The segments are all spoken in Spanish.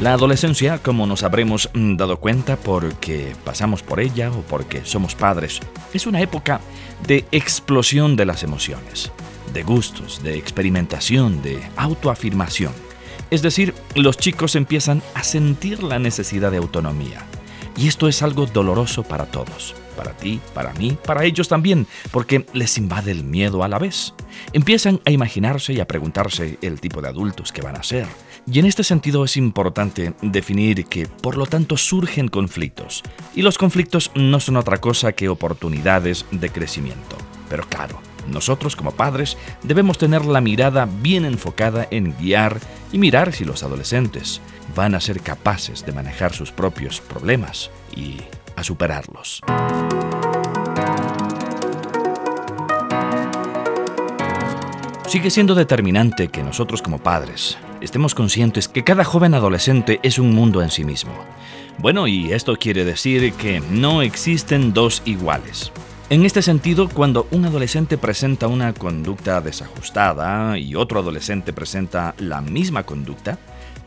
La adolescencia, como nos habremos mm, dado cuenta porque pasamos por ella o porque somos padres, es una época de explosión de las emociones, de gustos, de experimentación, de autoafirmación. Es decir, los chicos empiezan a sentir la necesidad de autonomía. Y esto es algo doloroso para todos, para ti, para mí, para ellos también, porque les invade el miedo a la vez. Empiezan a imaginarse y a preguntarse el tipo de adultos que van a ser y en este sentido es importante definir que, por lo tanto, surgen conflictos. Y los conflictos no son otra cosa que oportunidades de crecimiento. Pero claro, nosotros como padres debemos tener la mirada bien enfocada en guiar y mirar si los adolescentes van a ser capaces de manejar sus propios problemas y a superarlos. Sigue siendo determinante que nosotros como padres estemos conscientes que cada joven adolescente es un mundo en sí mismo. Bueno, y esto quiere decir que no existen dos iguales. En este sentido, cuando un adolescente presenta una conducta desajustada y otro adolescente presenta la misma conducta,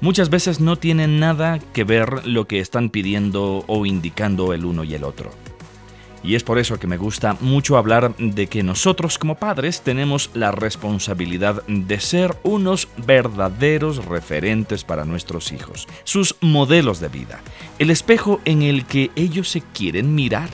muchas veces no tienen nada que ver lo que están pidiendo o indicando el uno y el otro. Y es por eso que me gusta mucho hablar de que nosotros como padres tenemos la responsabilidad de ser unos verdaderos referentes para nuestros hijos, sus modelos de vida, el espejo en el que ellos se quieren mirar.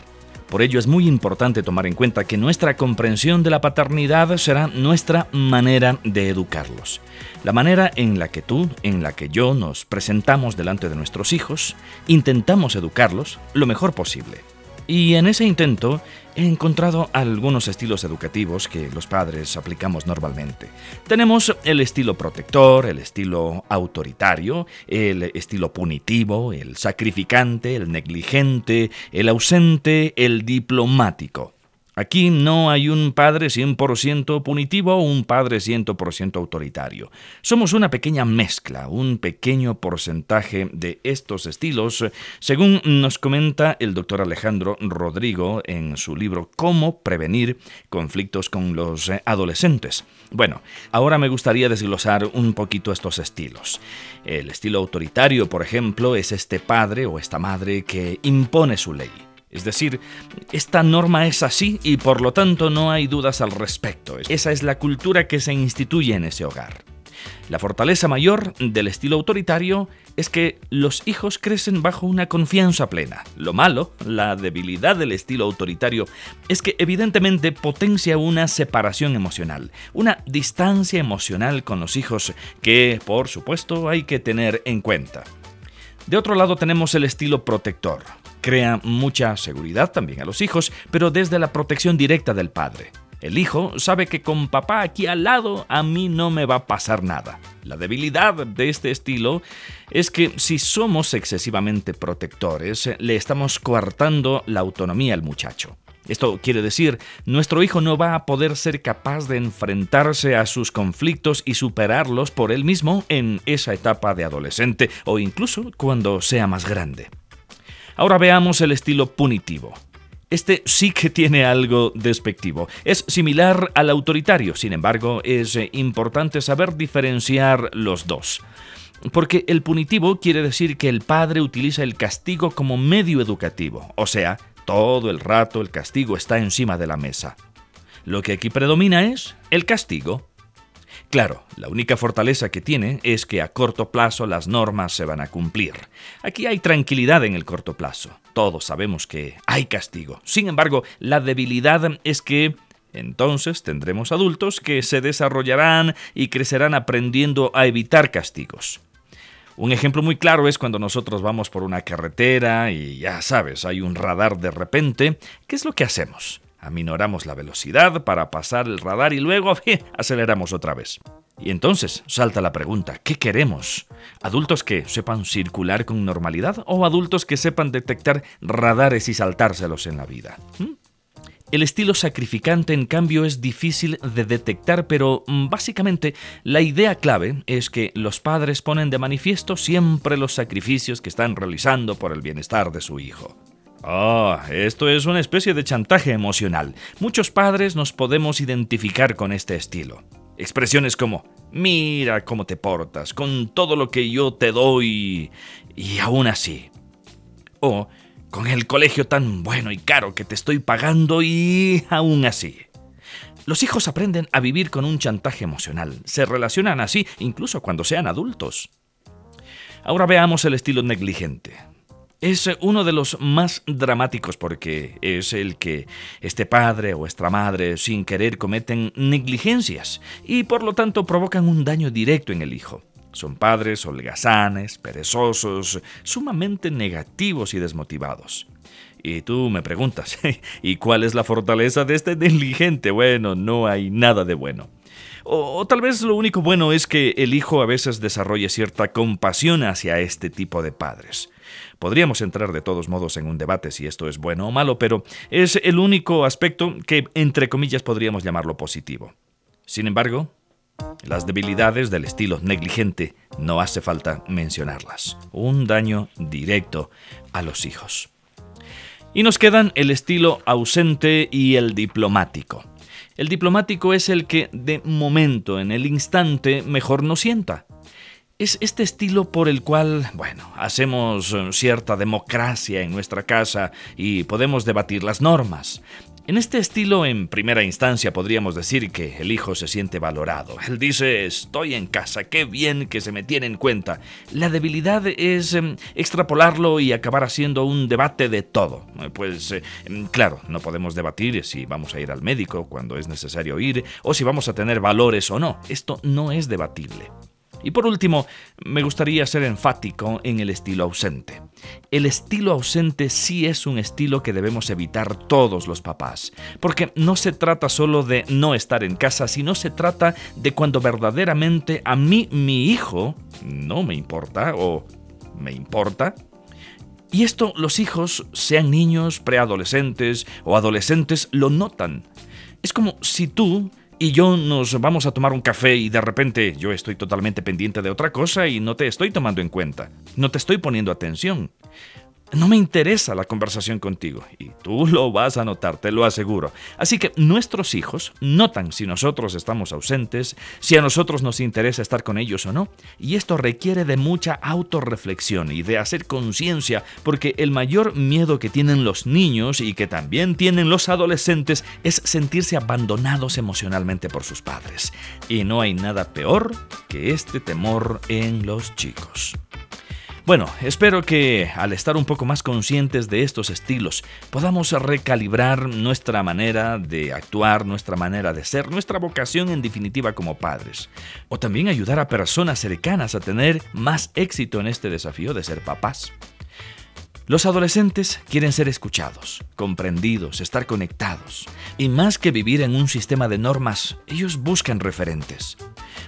Por ello es muy importante tomar en cuenta que nuestra comprensión de la paternidad será nuestra manera de educarlos. La manera en la que tú, en la que yo nos presentamos delante de nuestros hijos, intentamos educarlos lo mejor posible. Y en ese intento he encontrado algunos estilos educativos que los padres aplicamos normalmente. Tenemos el estilo protector, el estilo autoritario, el estilo punitivo, el sacrificante, el negligente, el ausente, el diplomático. Aquí no hay un padre 100% punitivo o un padre 100% autoritario. Somos una pequeña mezcla, un pequeño porcentaje de estos estilos, según nos comenta el doctor Alejandro Rodrigo en su libro Cómo prevenir conflictos con los adolescentes. Bueno, ahora me gustaría desglosar un poquito estos estilos. El estilo autoritario, por ejemplo, es este padre o esta madre que impone su ley. Es decir, esta norma es así y por lo tanto no hay dudas al respecto. Esa es la cultura que se instituye en ese hogar. La fortaleza mayor del estilo autoritario es que los hijos crecen bajo una confianza plena. Lo malo, la debilidad del estilo autoritario, es que evidentemente potencia una separación emocional, una distancia emocional con los hijos que, por supuesto, hay que tener en cuenta. De otro lado tenemos el estilo protector, crea mucha seguridad también a los hijos, pero desde la protección directa del padre. El hijo sabe que con papá aquí al lado a mí no me va a pasar nada. La debilidad de este estilo es que si somos excesivamente protectores, le estamos coartando la autonomía al muchacho. Esto quiere decir, nuestro hijo no va a poder ser capaz de enfrentarse a sus conflictos y superarlos por él mismo en esa etapa de adolescente o incluso cuando sea más grande. Ahora veamos el estilo punitivo. Este sí que tiene algo despectivo. Es similar al autoritario, sin embargo, es eh, importante saber diferenciar los dos. Porque el punitivo quiere decir que el padre utiliza el castigo como medio educativo, o sea, todo el rato el castigo está encima de la mesa. Lo que aquí predomina es el castigo. Claro, la única fortaleza que tiene es que a corto plazo las normas se van a cumplir. Aquí hay tranquilidad en el corto plazo. Todos sabemos que hay castigo. Sin embargo, la debilidad es que entonces tendremos adultos que se desarrollarán y crecerán aprendiendo a evitar castigos. Un ejemplo muy claro es cuando nosotros vamos por una carretera y ya sabes, hay un radar de repente. ¿Qué es lo que hacemos? Aminoramos la velocidad para pasar el radar y luego aceleramos otra vez. Y entonces salta la pregunta, ¿qué queremos? ¿Adultos que sepan circular con normalidad o adultos que sepan detectar radares y saltárselos en la vida? ¿Mm? El estilo sacrificante, en cambio, es difícil de detectar, pero mm, básicamente la idea clave es que los padres ponen de manifiesto siempre los sacrificios que están realizando por el bienestar de su hijo. Ah, esto es una especie de chantaje emocional. Muchos padres nos podemos identificar con este estilo. Expresiones como, mira cómo te portas, con todo lo que yo te doy, y aún así. O, con el colegio tan bueno y caro que te estoy pagando y aún así. Los hijos aprenden a vivir con un chantaje emocional, se relacionan así incluso cuando sean adultos. Ahora veamos el estilo negligente. Es uno de los más dramáticos porque es el que este padre o esta madre sin querer cometen negligencias y por lo tanto provocan un daño directo en el hijo. Son padres holgazanes, perezosos, sumamente negativos y desmotivados. Y tú me preguntas, ¿y cuál es la fortaleza de este negligente? Bueno, no hay nada de bueno. O, tal vez lo único bueno es que el hijo a veces desarrolle cierta compasión hacia este tipo de padres. Podríamos entrar de todos modos en un debate si esto es bueno o malo, pero es el único aspecto que, entre comillas, podríamos llamarlo positivo. Sin embargo, las debilidades del estilo negligente no hace falta mencionarlas. Un daño directo a los hijos. Y nos quedan el estilo ausente y el diplomático. El diplomático es el que de momento, en el instante, mejor nos sienta. Es este estilo por el cual, bueno, hacemos cierta democracia en nuestra casa y podemos debatir las normas. En este estilo, en primera instancia, podríamos decir que el hijo se siente valorado. Él dice, estoy en casa, qué bien que se me tiene en cuenta. La debilidad es em, extrapolarlo y acabar haciendo un debate de todo. Pues em, claro, no podemos debatir si vamos a ir al médico cuando es necesario ir o si vamos a tener valores o no. Esto no es debatible. Y por último, me gustaría ser enfático en el estilo ausente. El estilo ausente sí es un estilo que debemos evitar todos los papás, porque no se trata solo de no estar en casa, sino se trata de cuando verdaderamente a mí mi hijo no me importa o me importa. Y esto los hijos, sean niños, preadolescentes o adolescentes, lo notan. Es como si tú y yo nos vamos a tomar un café y de repente yo estoy totalmente pendiente de otra cosa y no te estoy tomando en cuenta, no te estoy poniendo atención. No me interesa la conversación contigo y tú lo vas a notar, te lo aseguro. Así que nuestros hijos notan si nosotros estamos ausentes, si a nosotros nos interesa estar con ellos o no. Y esto requiere de mucha autorreflexión y de hacer conciencia porque el mayor miedo que tienen los niños y que también tienen los adolescentes es sentirse abandonados emocionalmente por sus padres. Y no hay nada peor que este temor en los chicos. Bueno, espero que al estar un poco más conscientes de estos estilos podamos recalibrar nuestra manera de actuar, nuestra manera de ser, nuestra vocación en definitiva como padres. O también ayudar a personas cercanas a tener más éxito en este desafío de ser papás. Los adolescentes quieren ser escuchados, comprendidos, estar conectados. Y más que vivir en un sistema de normas, ellos buscan referentes.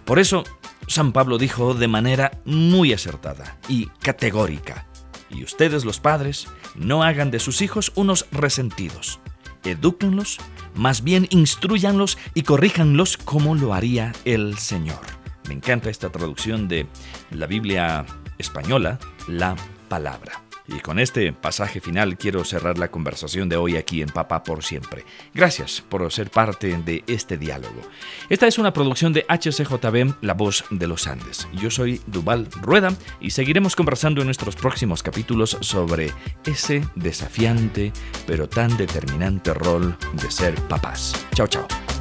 Por eso, San Pablo dijo de manera muy acertada y categórica, y ustedes los padres no hagan de sus hijos unos resentidos, edúquenlos, más bien instruyanlos y corríjanlos como lo haría el Señor. Me encanta esta traducción de la Biblia española, la palabra. Y con este pasaje final quiero cerrar la conversación de hoy aquí en Papá por siempre. Gracias por ser parte de este diálogo. Esta es una producción de HCJB, La Voz de los Andes. Yo soy Duval Rueda y seguiremos conversando en nuestros próximos capítulos sobre ese desafiante pero tan determinante rol de ser papás. Chao, chao.